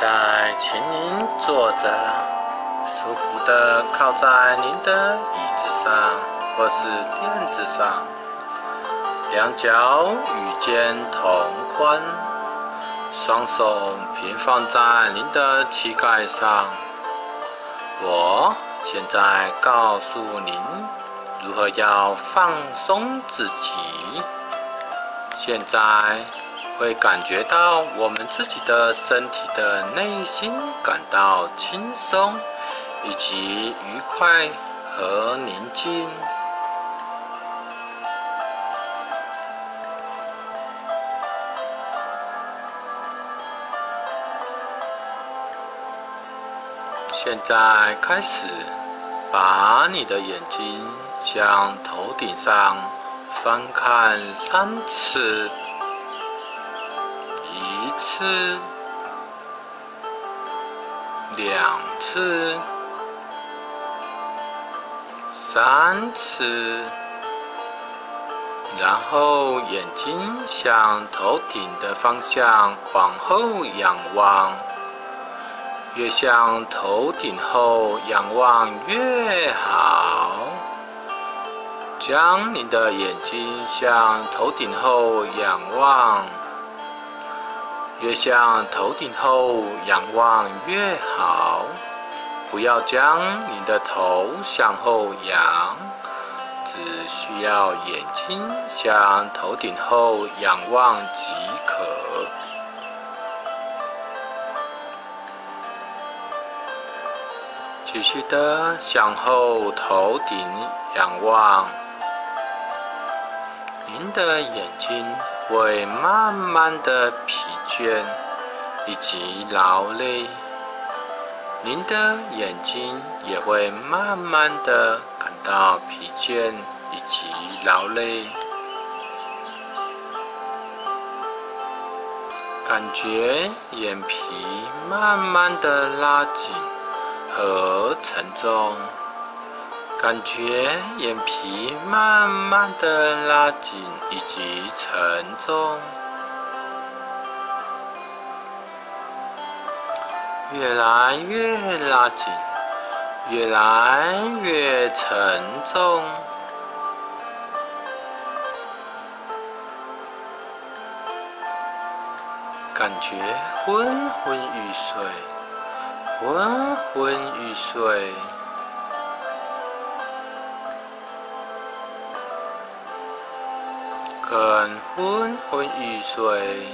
在，请您坐着，舒服的靠在您的椅子上或是垫子上，两脚与肩同宽，双手平放在您的膝盖上。我现在告诉您如何要放松自己。现在。会感觉到我们自己的身体的内心感到轻松，以及愉快和宁静。现在开始，把你的眼睛向头顶上翻看三次。次，两次，三次，然后眼睛向头顶的方向往后仰望，越向头顶后仰望越好。将你的眼睛向头顶后仰望。越向头顶后仰望越好，不要将你的头向后仰，只需要眼睛向头顶后仰望即可。继续的向后头顶仰望，您的眼睛。会慢慢的疲倦以及劳累，您的眼睛也会慢慢的感到疲倦以及劳累，感觉眼皮慢慢的拉紧和沉重。感觉眼皮慢慢的拉紧以及沉重，越来越拉紧，越来越沉重，感觉昏昏欲睡，昏昏欲睡。很昏昏欲睡，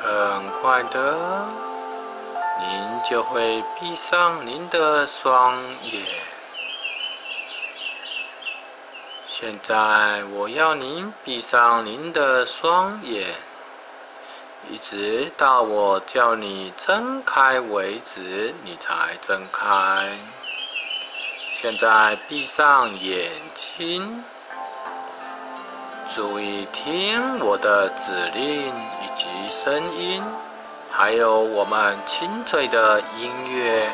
很快的，您就会闭上您的双眼。现在，我要您闭上您的双眼，一直到我叫你睁开为止，你才睁开。现在闭上眼睛，注意听我的指令以及声音，还有我们清脆的音乐。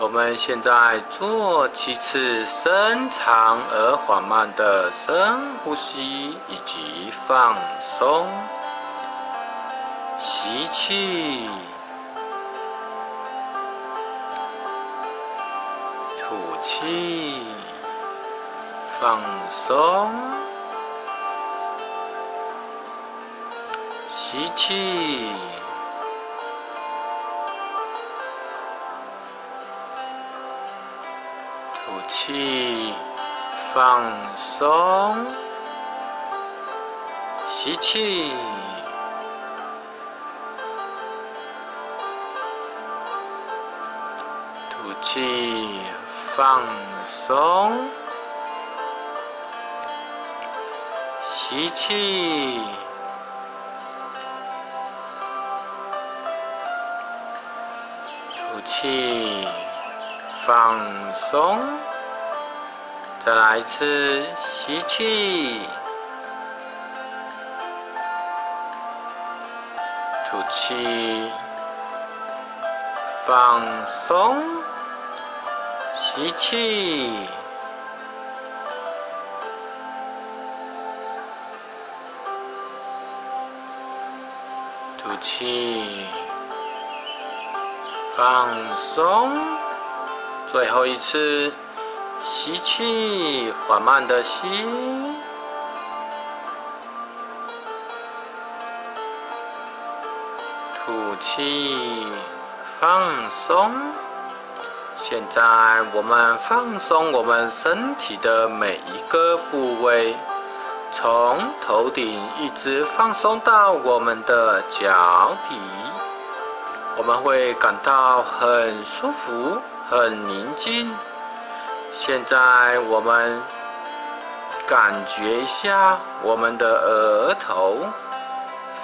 我们现在做七次深长而缓慢的深呼吸以及放松，吸气。气，放松，吸气，吐气，放松，吸气，吐气。放松，吸气，吐气，放松。再来一次，吸气，吐气，放松。吸气，吐气，放松。最后一次，吸气，缓慢的吸，吐气，放松。现在我们放松我们身体的每一个部位。从头顶一直放松到我们的脚底，我们会感到很舒服、很宁静。现在我们感觉一下我们的额头，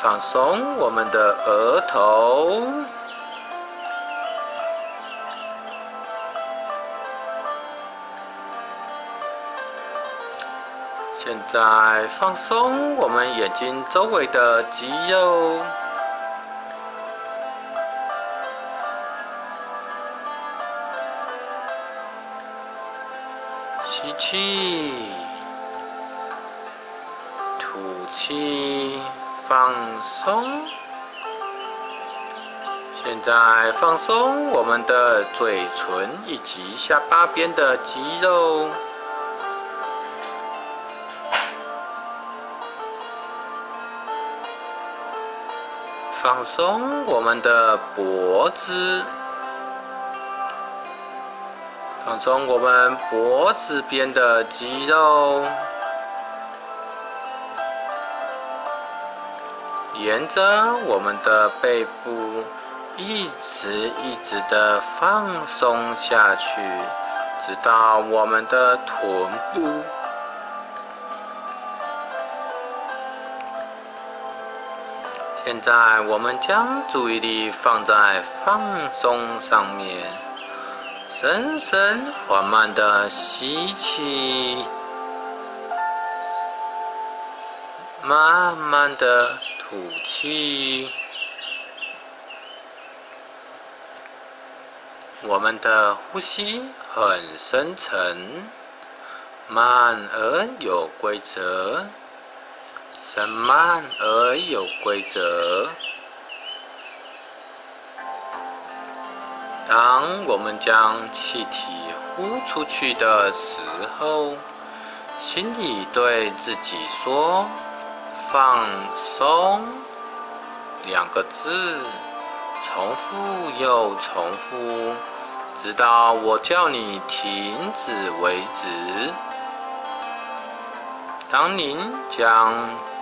放松我们的额头。现在放松我们眼睛周围的肌肉，吸气，吐气，放松。现在放松我们的嘴唇以及下巴边的肌肉。放松我们的脖子，放松我们脖子边的肌肉，沿着我们的背部一直一直的放松下去，直到我们的臀部。现在，我们将注意力放在放松上面，深深缓慢的吸气，慢慢的吐气。我们的呼吸很深沉，慢而有规则。很慢而有规则。当我们将气体呼出去的时候，心里对自己说“放松”两个字，重复又重复，直到我叫你停止为止。当您将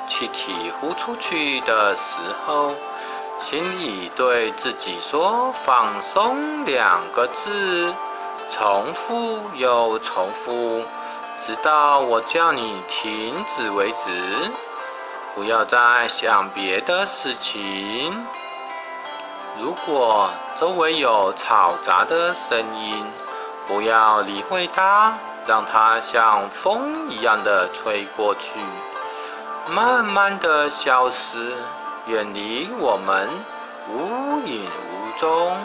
气体呼出去的时候，心里对自己说“放松”两个字，重复又重复，直到我叫你停止为止。不要再想别的事情。如果周围有嘈杂的声音，不要理会它，让它像风一样的吹过去。慢慢的消失，远离我们，无影无踪。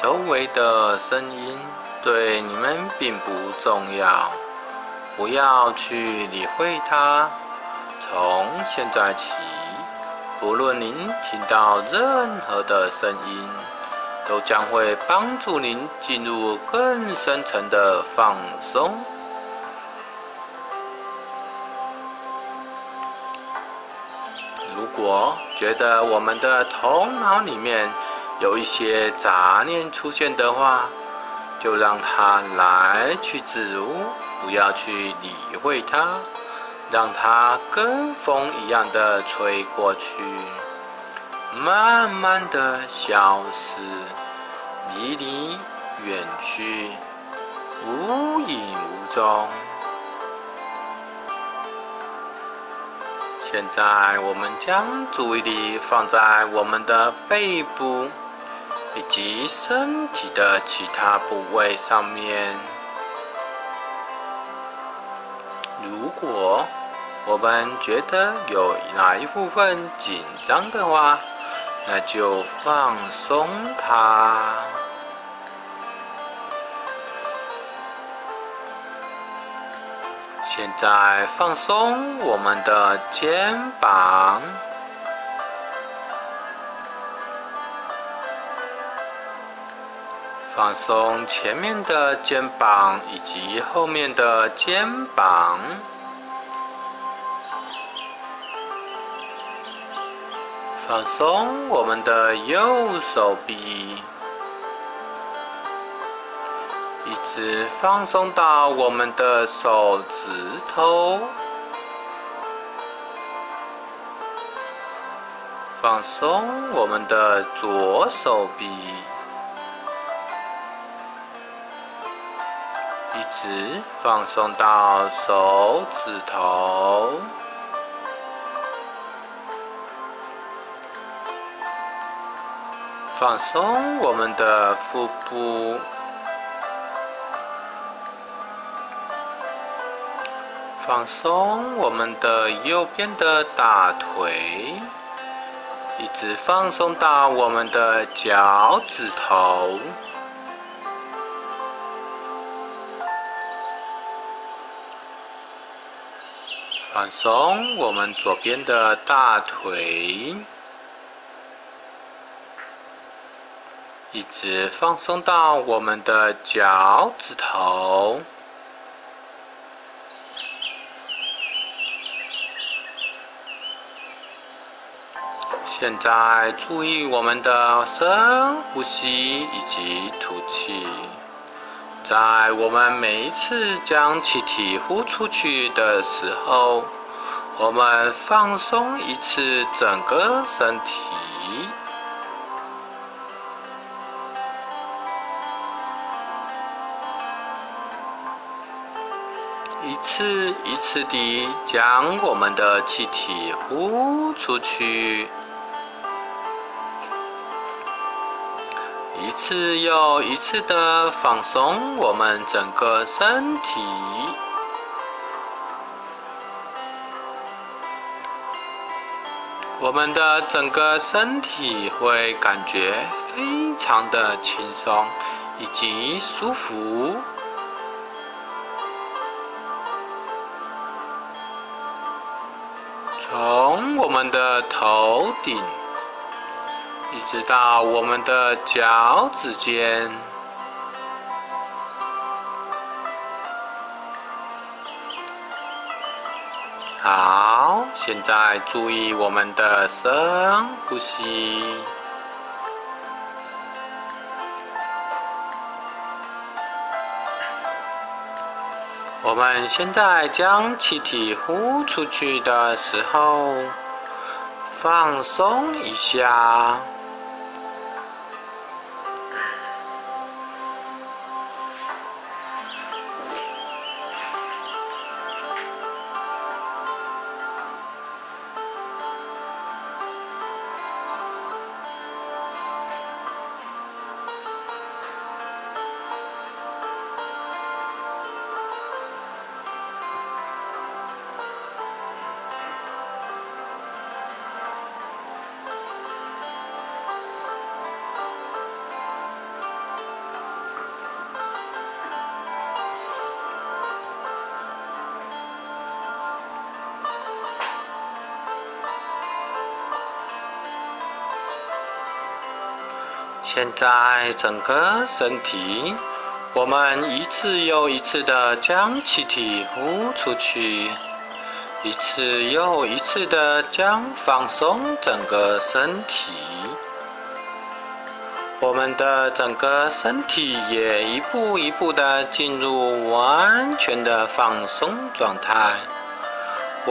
周围的声音对你们并不重要，不要去理会它。从现在起。不论您听到任何的声音，都将会帮助您进入更深层的放松。如果觉得我们的头脑里面有一些杂念出现的话，就让它来去自如，不要去理会它。让它跟风一样的吹过去，慢慢的消失，离你远去，无影无踪。现在，我们将注意力放在我们的背部以及身体的其他部位上面。如果我们觉得有哪一部分紧张的话那就放松它。现在放松我们的肩膀。放松前面的肩膀以及后面的肩膀，放松我们的右手臂。一直放松到我们的手指头，放松我们的左手臂，一直放松到手指头，放松我们的腹部。放松我们的右边的大腿，一直放松到我们的脚趾头。放松我们左边的大腿，一直放松到我们的脚趾头。现在注意我们的深呼吸以及吐气。在我们每一次将气体呼出去的时候，我们放松一次整个身体，一次一次地将我们的气体呼出去。次又一次的放松我们整个身体，我们的整个身体会感觉非常的轻松以及舒服，从我们的头顶。一直到我们的脚趾尖。好，现在注意我们的深呼吸。我们现在将气体呼出去的时候，放松一下。现在整个身体，我们一次又一次的将气体呼出去，一次又一次的将放松整个身体。我们的整个身体也一步一步的进入完全的放松状态。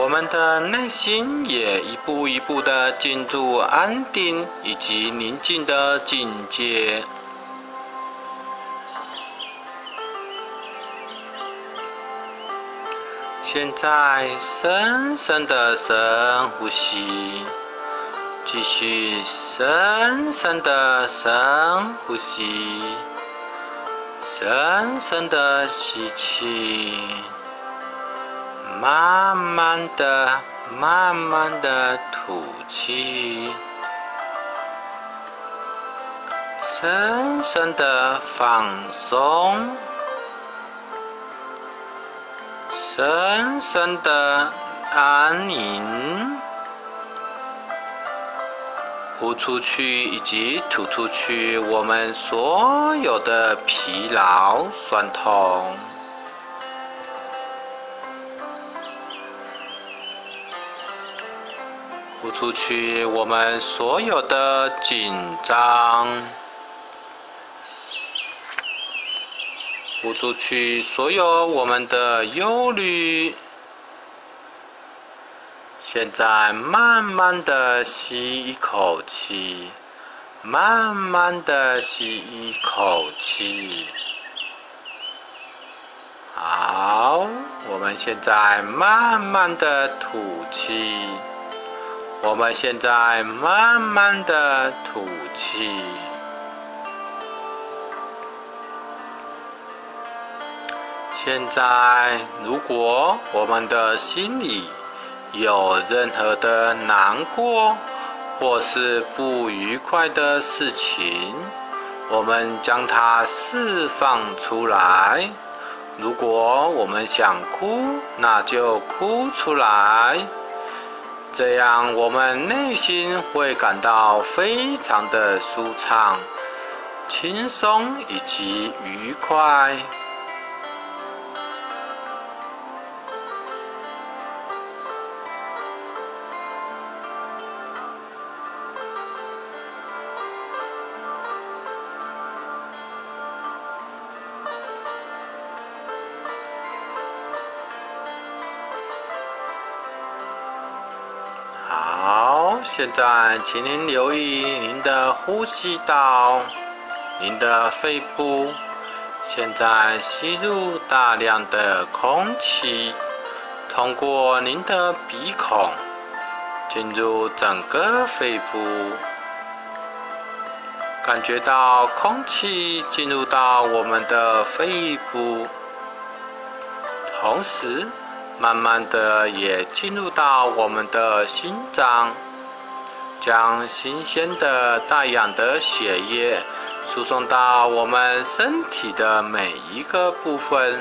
我们的内心也一步一步的进入安定以及宁静的境界。现在深深的深呼吸，继续深深的深呼吸，深深的吸气。慢慢的、慢慢的吐气，深深的放松，深深的安宁。呼出去以及吐出去我们所有的疲劳、酸痛。呼出去我们所有的紧张。呼出去所有我们的忧虑。现在慢慢的吸一口气，慢慢的吸一口气。好，我们现在慢慢的吐气。我们现在慢慢的吐气。现在，如果我们的心里有任何的难过或是不愉快的事情，我们将它释放出来。如果我们想哭，那就哭出来。这样，我们内心会感到非常的舒畅、轻松以及愉快。现在，请您留意您的呼吸道、您的肺部。现在吸入大量的空气，通过您的鼻孔进入整个肺部，感觉到空气进入到我们的肺部，同时慢慢的也进入到我们的心脏。将新鲜的、带氧的血液输送到我们身体的每一个部分，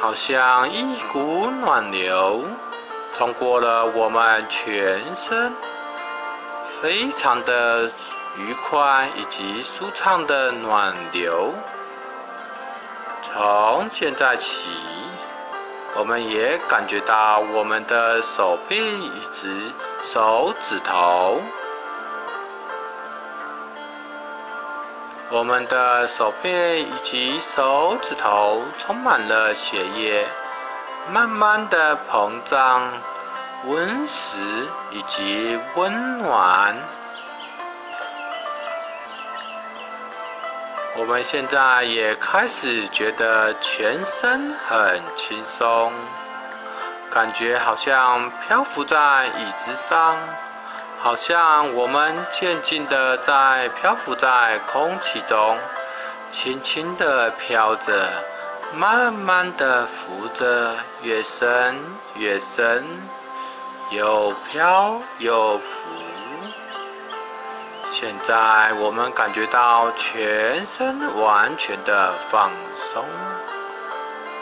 好像一股暖流通过了我们全身，非常的愉快以及舒畅的暖流。从现在起。我们也感觉到我们的手臂以及手指头，我们的手臂以及手指头充满了血液，慢慢的膨胀、温实以及温暖。我们现在也开始觉得全身很轻松，感觉好像漂浮在椅子上，好像我们渐渐的在漂浮在空气中，轻轻的飘着，慢慢的浮着，越深越深，又飘又浮。现在我们感觉到全身完全的放松，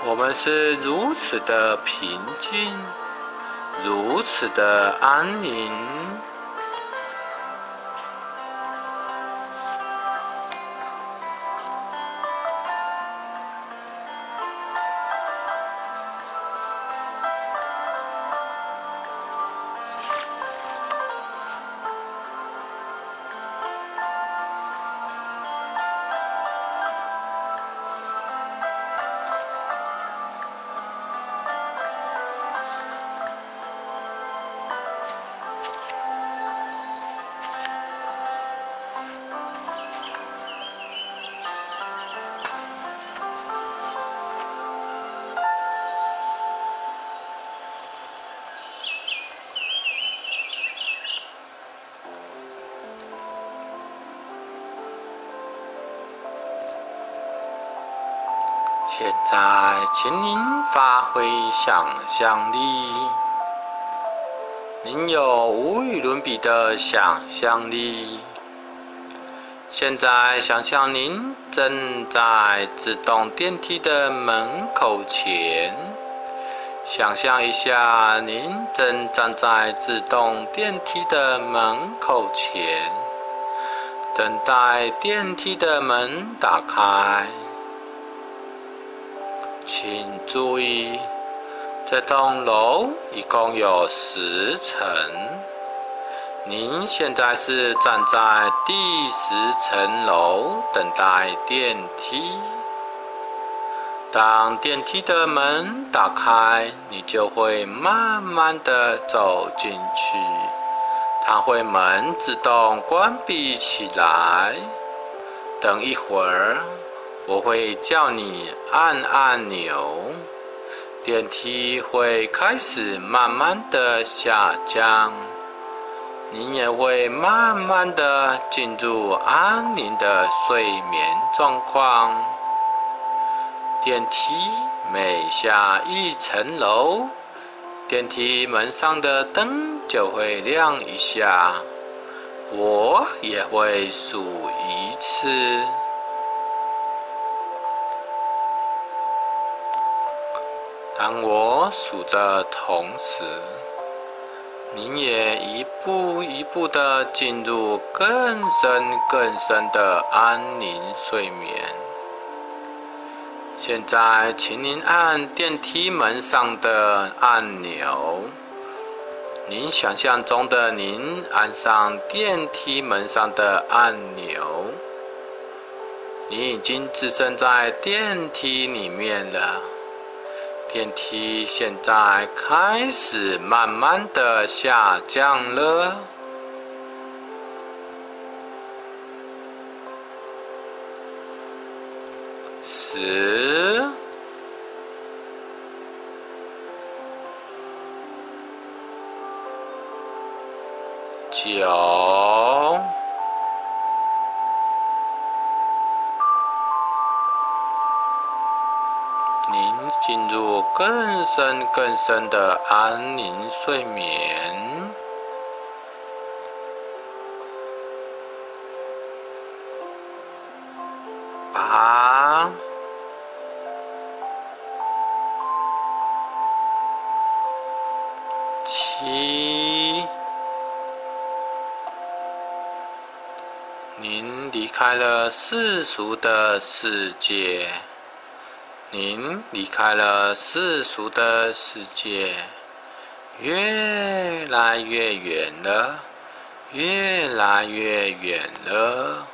我们是如此的平静，如此的安宁。现在，请您发挥想象力，您有无与伦比的想象力。现在想象您正在自动电梯的门口前，想象一下您正站在自动电梯的门口前，等待电梯的门打开。请注意，这栋楼一共有十层。您现在是站在第十层楼等待电梯。当电梯的门打开，你就会慢慢的走进去。它会门自动关闭起来。等一会儿，我会叫你按按钮，电梯会开始慢慢的下降。你也会慢慢的进入安宁的睡眠状况。电梯每下一层楼，电梯门上的灯就会亮一下，我也会数一次。当我数的同时。您也一步一步的进入更深更深的安宁睡眠。现在，请您按电梯门上的按钮。您想象中的您按上电梯门上的按钮，你已经置身在电梯里面了。电梯现在开始慢慢的下降了，十、九。进入更深更深的安宁睡眠，八、七，您离开了世俗的世界。您离开了世俗的世界，越来越远了，越来越远了。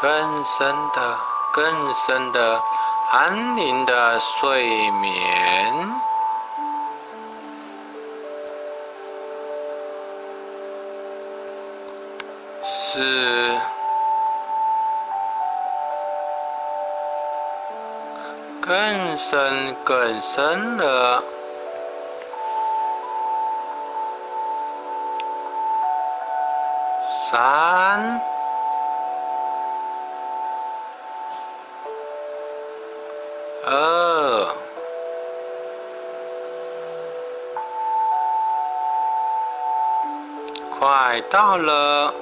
更深的、更深的、安宁的睡眠，是更深、更深的三。快到了！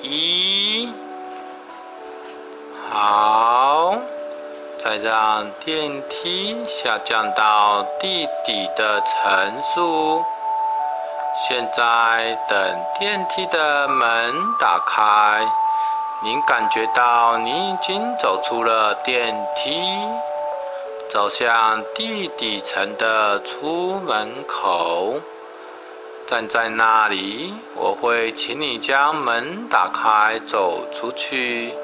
一，好，再让电梯下降到地底的层数。现在等电梯的门打开。您感觉到您已经走出了电梯，走向地底层的出门口。站在那里，我会请你将门打开，走出去。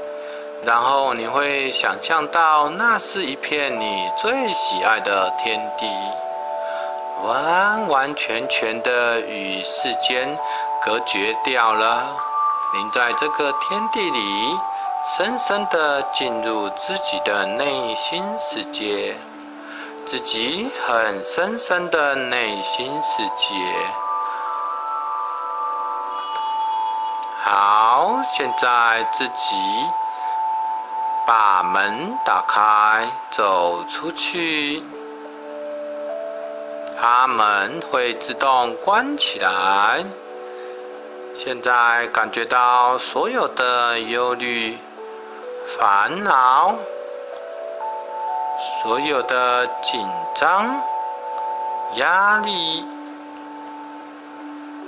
然后你会想象到那是一片你最喜爱的天地，完完全全的与世间隔绝掉了。您在这个天地里，深深的进入自己的内心世界，自己很深深的内心世界。好，现在自己把门打开，走出去。它门会自动关起来。现在感觉到所有的忧虑、烦恼、所有的紧张、压力、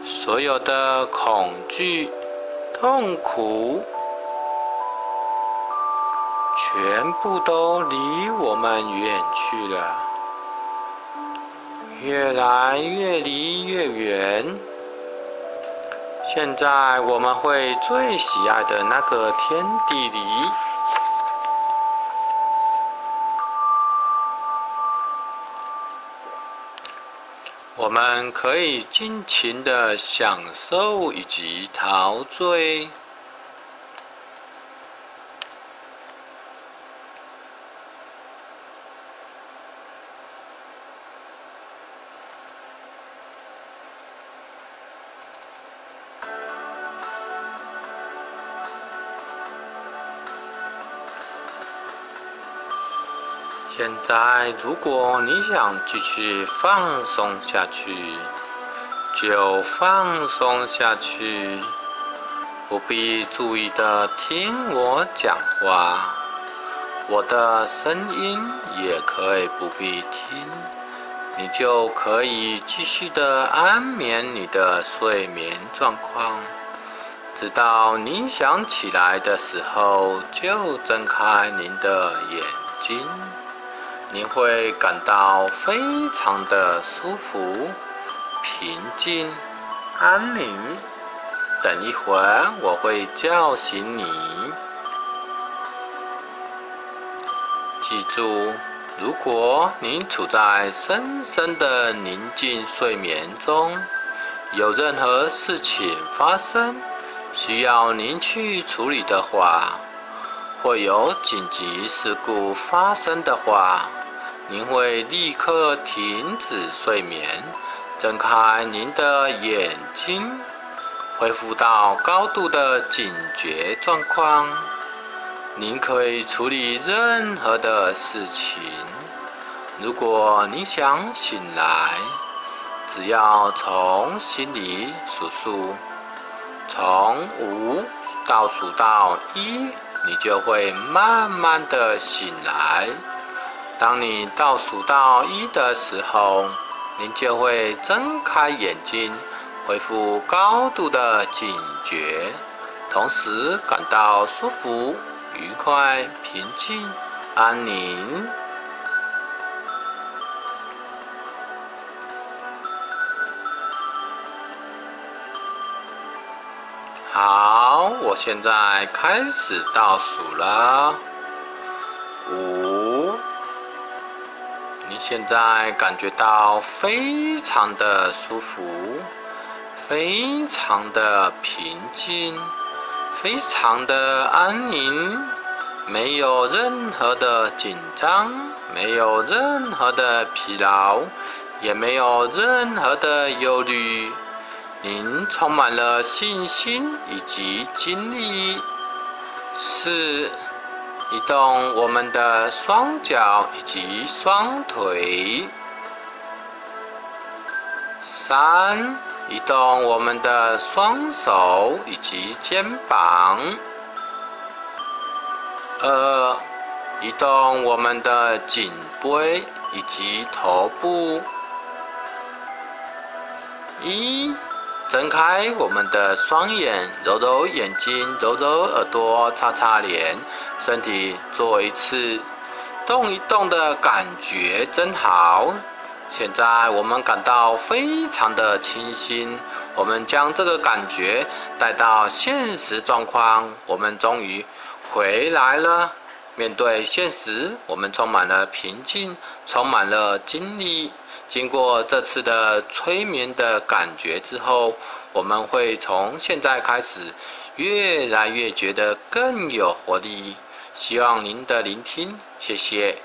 所有的恐惧、痛苦，全部都离我们远去了，越来越离越远。现在我们会最喜爱的那个天地里，我们可以尽情的享受以及陶醉。现在，如果你想继续放松下去，就放松下去，不必注意的听我讲话，我的声音也可以不必听，你就可以继续的安眠你的睡眠状况，直到您想起来的时候，就睁开您的眼睛。您会感到非常的舒服、平静、安宁。等一会儿，我会叫醒你。记住，如果你处在深深的宁静睡眠中，有任何事情发生需要您去处理的话，或有紧急事故发生的话，您会立刻停止睡眠，睁开您的眼睛，恢复到高度的警觉状况。您可以处理任何的事情。如果你想醒来，只要从心里数数，从五倒数到一，你就会慢慢的醒来。当你倒数到一的时候，您就会睁开眼睛，恢复高度的警觉，同时感到舒服、愉快、平静、安宁。我现在开始倒数了，五。你现在感觉到非常的舒服，非常的平静，非常的安宁，没有任何的紧张，没有任何的疲劳，也没有任何的忧虑。您充满了信心以及精力，四。移动我们的双脚以及双腿。三，移动我们的双手以及肩膀。二，移动我们的颈椎以及头部。一。睁开我们的双眼，揉揉眼睛，揉揉耳朵，擦擦脸，身体做一次动一动的感觉真好。现在我们感到非常的清新，我们将这个感觉带到现实状况，我们终于回来了。面对现实，我们充满了平静，充满了精力。经过这次的催眠的感觉之后，我们会从现在开始越来越觉得更有活力。希望您的聆听，谢谢。